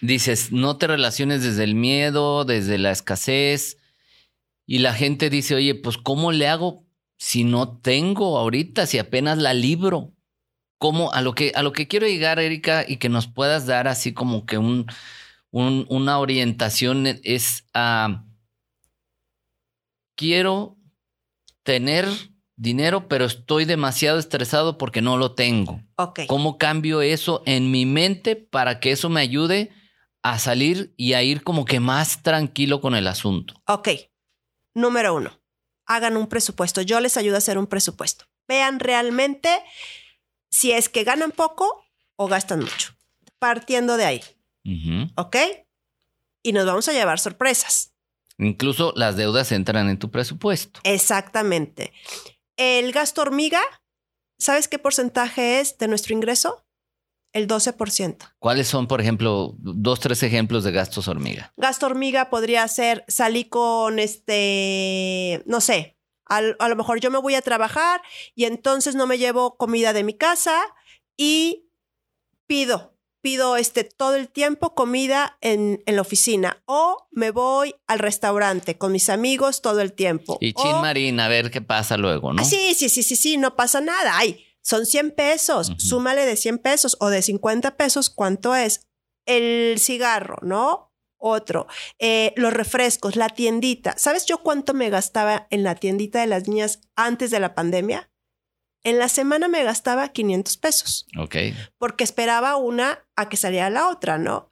dices, no te relaciones desde el miedo, desde la escasez? Y la gente dice, oye, pues ¿cómo le hago si no tengo ahorita, si apenas la libro? ¿Cómo? A lo que, a lo que quiero llegar, Erika, y que nos puedas dar así como que un, un- una orientación es a... quiero tener dinero, pero estoy demasiado estresado porque no lo tengo. ¿Cómo cambio eso en mi mente para que eso me ayude a salir y a ir como que más tranquilo con el asunto? Ok. Número uno, hagan un presupuesto. Yo les ayudo a hacer un presupuesto. Vean realmente si es que ganan poco o gastan mucho. Partiendo de ahí. ¿ok? Y nos vamos a llevar sorpresas. Incluso las deudas entran en tu presupuesto. Exactamente. El gasto hormiga, ¿sabes qué porcentaje es de nuestro ingreso? El 12%. ¿Cuáles son, por ejemplo, dos, tres ejemplos de gastos hormiga? Gasto hormiga podría ser salí con este, no sé, al- a lo mejor yo me voy a trabajar y entonces no me llevo comida de mi casa y pido, pido este todo el tiempo comida en, en la oficina o me voy al restaurante con mis amigos todo el tiempo. Y O- Chin Marín, a ver qué pasa luego, ¿no? Ah, Sí, sí, sí, sí, sí, no pasa nada. Ay, son 100 pesos. Súmale de 100 pesos o de 50 pesos, ¿cuánto es? El cigarro, ¿no? Otro. Eh, los refrescos, la tiendita. ¿Sabes yo cuánto me gastaba en la tiendita de las niñas antes de la pandemia? En la semana me gastaba 500 pesos Ok. porque esperaba una a que saliera la otra, ¿no?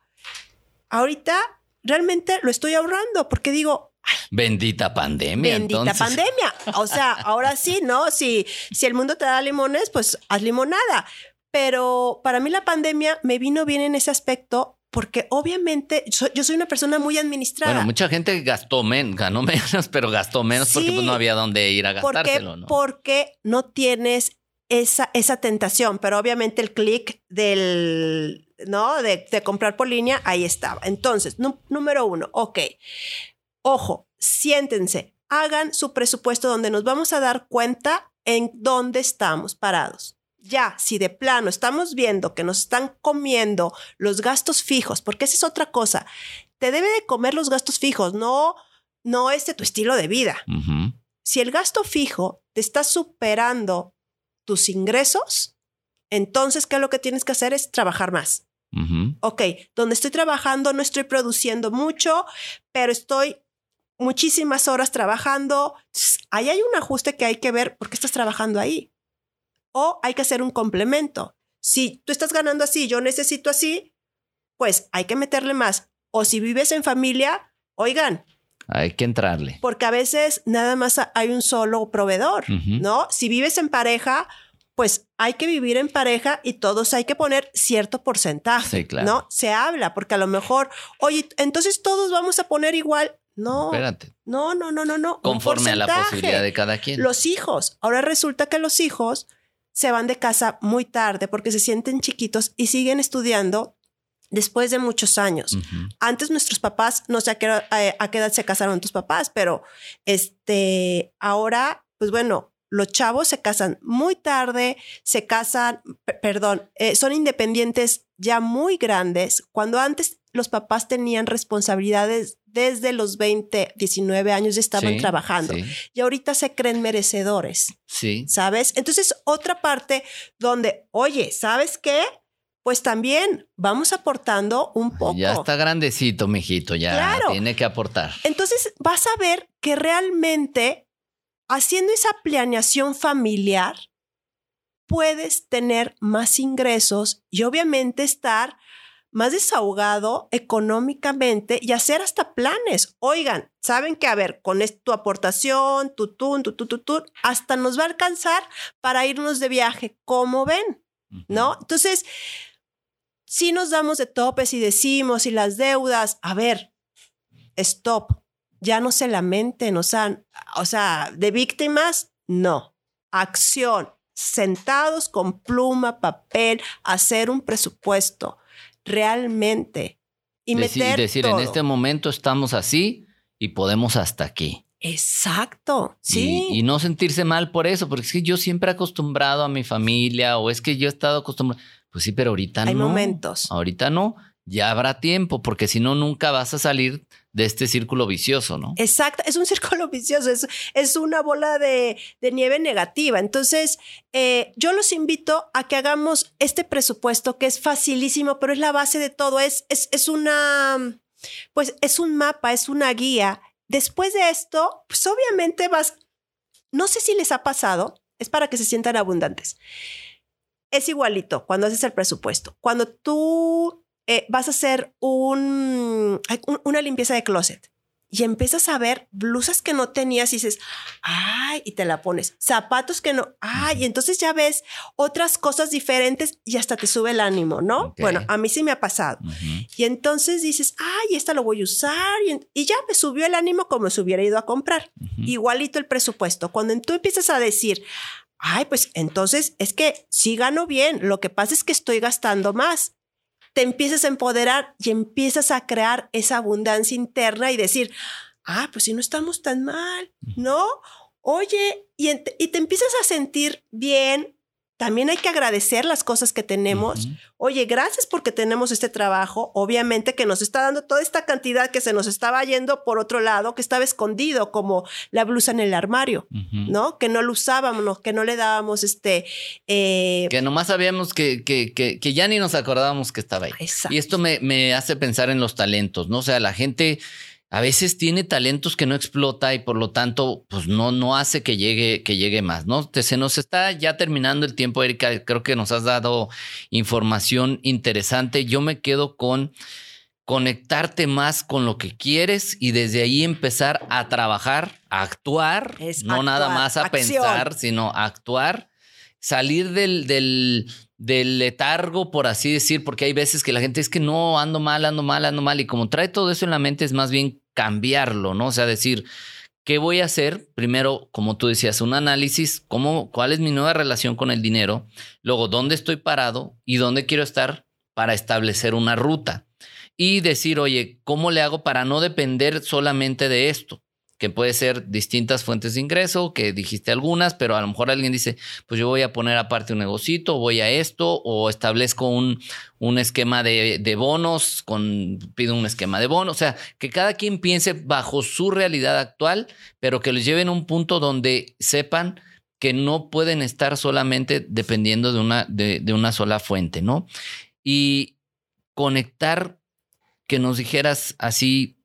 Ahorita realmente lo estoy ahorrando porque digo, Bendita pandemia. Bendita entonces. pandemia. O sea, ahora sí, ¿no? Si, si el mundo te da limones, pues haz limonada. Pero para mí la pandemia me vino bien en ese aspecto porque obviamente yo soy una persona muy administrada. Bueno, mucha gente gastó menos, ganó menos, pero gastó menos porque pues, no había dónde ir a gastárselo, ¿no? Porque no tienes esa, esa tentación, pero obviamente el clic del, ¿no? De, de comprar por línea, ahí estaba. Entonces, número uno, ok. Ojo, siéntense, hagan su presupuesto donde nos vamos a dar cuenta en dónde estamos parados. Ya, si de plano estamos viendo que nos están comiendo los gastos fijos, porque esa es otra cosa, te debe de comer los gastos fijos, no, no este tu estilo de vida si el gasto fijo te está superando tus ingresos, entonces, ¿qué es lo que tienes que hacer? Es trabajar más. Ujú. Ok, donde estoy trabajando no estoy produciendo mucho, pero estoy muchísimas horas trabajando. Ahí hay un ajuste que hay que ver por qué estás trabajando ahí. O hay que hacer un complemento. Si tú estás ganando así, yo necesito así, pues hay que meterle más. O si vives en familia, oigan, Hay que entrarle. porque a veces nada más ha- hay un solo proveedor. ¿no? Si vives en pareja, pues hay que vivir en pareja y todos hay que poner cierto porcentaje, Sí, claro. ¿no? Se habla, porque a lo mejor, oye, entonces todos vamos a poner igual. No, Espérate. no, no, no, no, no. Conforme a la posibilidad de cada quien. Los hijos. Ahora resulta que los hijos se van de casa muy tarde porque se sienten chiquitos y siguen estudiando después de muchos años. Antes nuestros papás, no sé a qué, a, a qué edad se casaron tus papás, pero este, ahora, pues bueno, los chavos se casan muy tarde, se casan, perdón, eh, son independientes ya muy grandes, cuando antes los papás tenían responsabilidades desde los 20, 19 años y estaban trabajando. Y ahorita se creen merecedores. Sí. ¿Sabes? Entonces, otra parte donde, oye, ¿sabes qué? Pues también vamos aportando un poco. Ya está grandecito, mijito, ya tiene que aportar. Entonces, vas a ver que realmente haciendo esa planeación familiar, puedes tener más ingresos y obviamente estar más desahogado económicamente y hacer hasta planes. Oigan, saben que, a ver, con tu aportación, tu tun, tu tu tu tu, hasta nos va a alcanzar para irnos de viaje. ¿Cómo ven? ¿No? Entonces, si nos damos de topes y decimos y las deudas, a ver, stop, ya no se lamenten, o sea, o sea, de víctimas, no. Acción, sentados con pluma, papel, hacer un presupuesto realmente y meter decir, en este momento estamos así y podemos hasta aquí. Exacto, sí. Y, no sentirse mal por eso, porque es que yo siempre he acostumbrado a mi familia o es que yo he estado acostumbrado. Pues sí, pero ahorita no. Hay momentos. Ahorita no. Ya habrá tiempo, porque si no, nunca vas a salir de este círculo vicioso, ¿no? Exacto, es un *laughs* círculo vicioso, es, es una bola de, nieve negativa. Entonces, eh, yo los invito a que hagamos este presupuesto que es facilísimo, pero es la base de todo, es, es, es una, pues es un mapa, es una guía. Después de esto, pues obviamente vas, no sé si les ha pasado, es para que se sientan abundantes. Es igualito cuando haces el presupuesto. Cuando tú eh, vas a hacer un, una limpieza de closet y empiezas a ver blusas que no tenías y dices, ay, y te la pones, zapatos que no, ay, y entonces ya ves otras cosas diferentes y hasta te sube el ánimo, ¿no? Bueno, a mí sí me ha pasado. Y entonces dices, ay, esta lo voy a usar y, ya me subió el ánimo como si hubiera ido a comprar. Igualito el presupuesto. Cuando tú empiezas a decir, ay, pues entonces es que sí gano bien, lo que pasa es que estoy gastando más te empiezas a empoderar y empiezas a crear esa abundancia interna y decir, ah, pues si no estamos tan mal, ¿no? Oye, y, y te empiezas a sentir bien, también hay que agradecer las cosas que tenemos. Oye, gracias porque tenemos este trabajo. Obviamente que nos está dando toda esta cantidad que se nos estaba yendo por otro lado, que estaba escondido, como la blusa en el armario, ¿no? Que no lo usábamos, que no le dábamos este... Eh, que nomás sabíamos que, que, que, que, ya ni nos acordábamos que estaba ahí. Y esto me, me hace pensar en los talentos, ¿no? O sea, la gente a veces tiene talentos que no explota y por lo tanto, pues no, no hace que llegue, que llegue más, ¿no? se nos está ya terminando el tiempo, Erika. Creo que nos has dado información interesante. Yo me quedo con conectarte más con lo que quieres y desde ahí empezar a trabajar, a actuar, no nada más a pensar, sino a actuar, salir del, del, del letargo, por así decir, porque hay veces que la gente es que no, ando mal, ando mal, ando mal, y como trae todo eso en la mente es más bien cambiarlo, ¿no? O sea, decir, ¿qué voy a hacer? Primero, como tú decías, un análisis, cómo, cuál es mi nueva relación con el dinero, luego, dónde estoy parado y dónde quiero estar para establecer una ruta y decir, oye, ¿cómo le hago para no depender solamente de esto? Que puede ser distintas fuentes de ingreso, que dijiste algunas, pero a lo mejor alguien dice, pues yo voy a poner aparte un negocito, voy a esto, o establezco un, un esquema de, bonos, con, pido un esquema de bonos, o sea, que cada quien piense bajo su realidad actual, pero que los lleven a un punto donde sepan que no pueden estar solamente dependiendo de una, de una sola fuente, ¿no? Y conectar, que nos dijeras así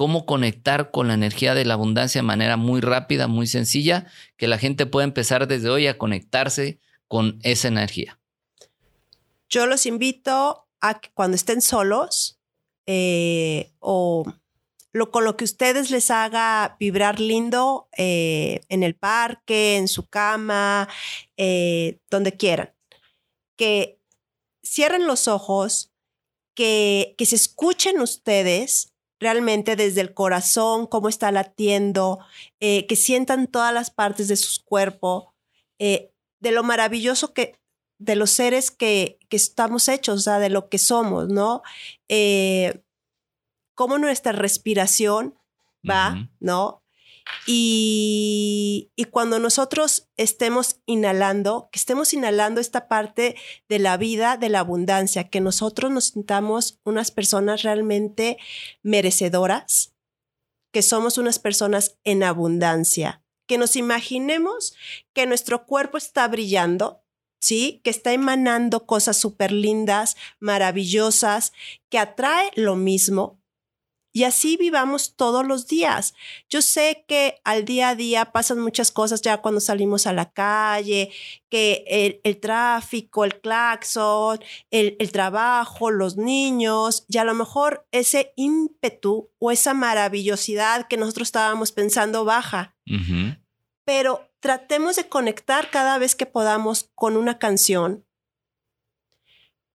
cómo conectar con la energía de la abundancia de manera muy rápida, muy sencilla, que la gente pueda empezar desde hoy a conectarse con esa energía. Yo los invito a que cuando estén solos eh, o con lo que ustedes les haga vibrar lindo eh, en el parque, en su cama, eh, donde quieran, que cierren los ojos, que, que se escuchen ustedes realmente desde el corazón, cómo está latiendo, eh, que sientan todas las partes de su cuerpo, eh, de lo maravilloso que, de los seres que, que, estamos hechos, o sea, de lo que somos, ¿no? Eh, cómo nuestra respiración va, ¿no? Y, cuando nosotros estemos inhalando, que estemos inhalando esta parte de la vida, de la abundancia, que nosotros nos sintamos unas personas realmente merecedoras, que somos unas personas en abundancia, que nos imaginemos que nuestro cuerpo está brillando, ¿sí? Que está emanando cosas súper lindas, maravillosas, que atrae lo mismo, y así vivamos todos los días. Yo sé que al día a día pasan muchas cosas ya cuando salimos a la calle, que el, tráfico, el claxon, el, trabajo, los niños, y a lo mejor ese ímpetu o esa maravillosidad que nosotros estábamos pensando baja. Pero tratemos de conectar cada vez que podamos con una canción.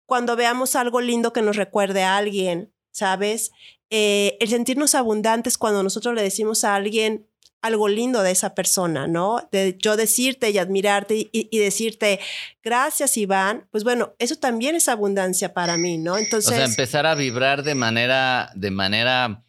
Cuando veamos algo lindo que nos recuerde a alguien, ¿sabes? Eh, el sentirnos abundantes cuando nosotros le decimos a alguien algo lindo de esa persona, ¿no? De yo decirte y admirarte y, decirte, gracias Iván, pues bueno, eso también es abundancia para mí, ¿no? Entonces... O sea, empezar a vibrar de manera, de manera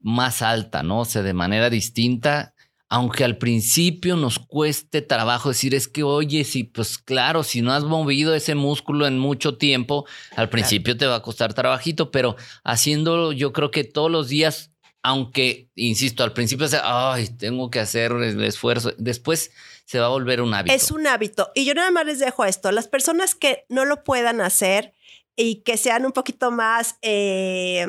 más alta, ¿no? O sea, de manera distinta aunque al principio nos cueste trabajo decir, es que, oye, si, pues claro, si no has movido ese músculo en mucho tiempo, al principio te va a costar trabajito, pero haciéndolo yo creo que todos los días, aunque, insisto, al principio es, ay, tengo que hacer el esfuerzo, después se va a volver un hábito. Es un hábito. Y yo nada más les dejo esto, las personas que no lo puedan hacer, y que sean un poquito más, eh,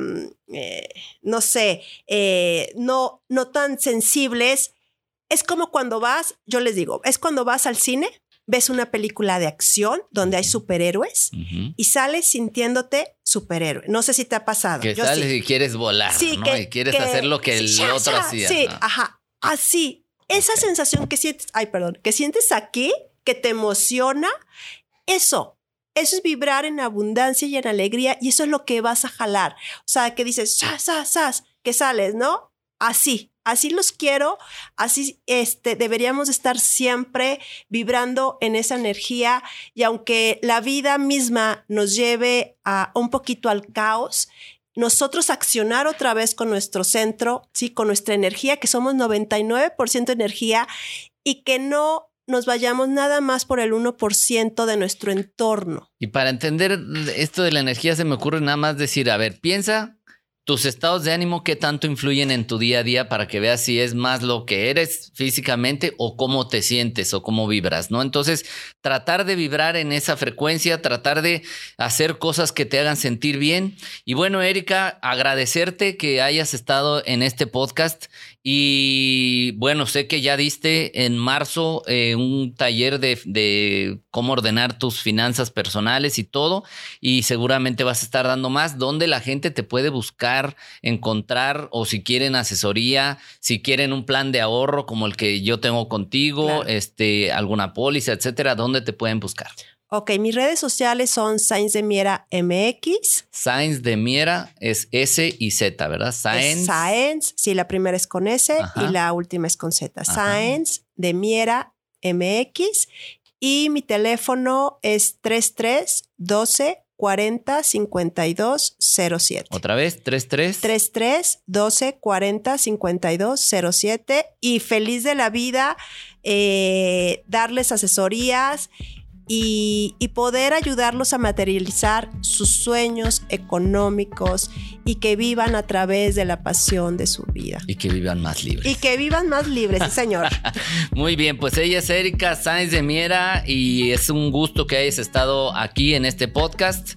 eh, no sé, eh, no, no tan sensibles, es como cuando vas, yo les digo, es cuando vas al cine, ves una película de acción donde hay superhéroes y sales sintiéndote superhéroe. No sé si te ha pasado. Que sales y quieres volar, ¿no? y quieres hacer lo que el otro hacía. Sí, ajá. Así. Esa sensación que sientes, ay, perdón, que sientes aquí, que te emociona, eso, eso es vibrar en abundancia y en alegría y eso es lo que vas a jalar. O sea, que dices, sas, sas, sas, que sales, ¿no? Así, así los quiero, así este, deberíamos estar siempre vibrando en esa energía y aunque la vida misma nos lleve a un poquito al caos, nosotros accionar otra vez con nuestro centro, sí, con nuestra energía, que somos 99% energía y que no nos vayamos nada más por el 1% de nuestro entorno. Y para entender esto de la energía se me ocurre nada más decir, a ver, piensa tus estados de ánimo, qué tanto influyen en tu día a día para que veas si es más lo que eres físicamente o cómo te sientes o cómo vibras, ¿no? Entonces, tratar de vibrar en esa frecuencia, tratar de hacer cosas que te hagan sentir bien. Y bueno, Erika, agradecerte que hayas estado en este podcast y bueno, sé que ya diste en marzo eh, un taller de, cómo ordenar tus finanzas personales y todo, y seguramente vas a estar dando más, donde la gente te puede buscar, encontrar, o si quieren asesoría, si quieren un plan de ahorro como el que yo tengo contigo, este, alguna póliza, etcétera, ¿dónde te pueden buscar? Ok, mis redes sociales son Science de Miera MX. Science de Miera es S y Z, ¿verdad? Science. Science, sí, la primera es con S y la última es con Z. Science de Miera MX. Y mi teléfono es 33 12 40 52 07. Otra vez, 33 33 12 40 52 07. Y feliz de la vida, eh, darles asesorías y, poder ayudarlos a materializar sus sueños económicos y que vivan a través de la pasión de su vida. Y que vivan más libres. Y que vivan más libres, sí, señor. *laughs* Muy bien, pues ella es Erika Sáenz de Miera y es un gusto que hayas estado aquí en este podcast.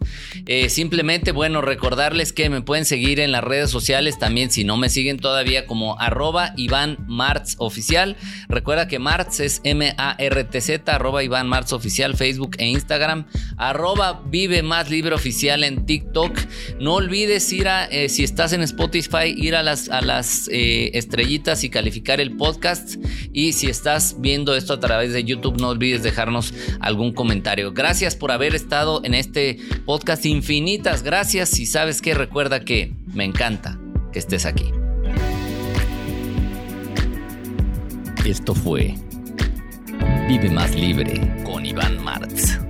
Eh, simplemente, bueno, recordarles que me pueden seguir en las redes sociales también, si no me siguen todavía, como arroba Iván Martz Oficial. Recuerda que Martz es M-A-R-T-Z, arroba Iván Martz Oficial Facebook e Instagram, arroba Vive Más Libre Oficial en TikTok. No olvides ir a, eh, si estás en Spotify, ir a las, a las eh, estrellitas y calificar el podcast. Y si estás viendo esto a través de YouTube, no olvides dejarnos algún comentario. Gracias por haber estado en este podcast. Infinitas gracias y sabes que recuerda que me encanta que estés aquí. Esto fue Vive más libre con Iván Martz.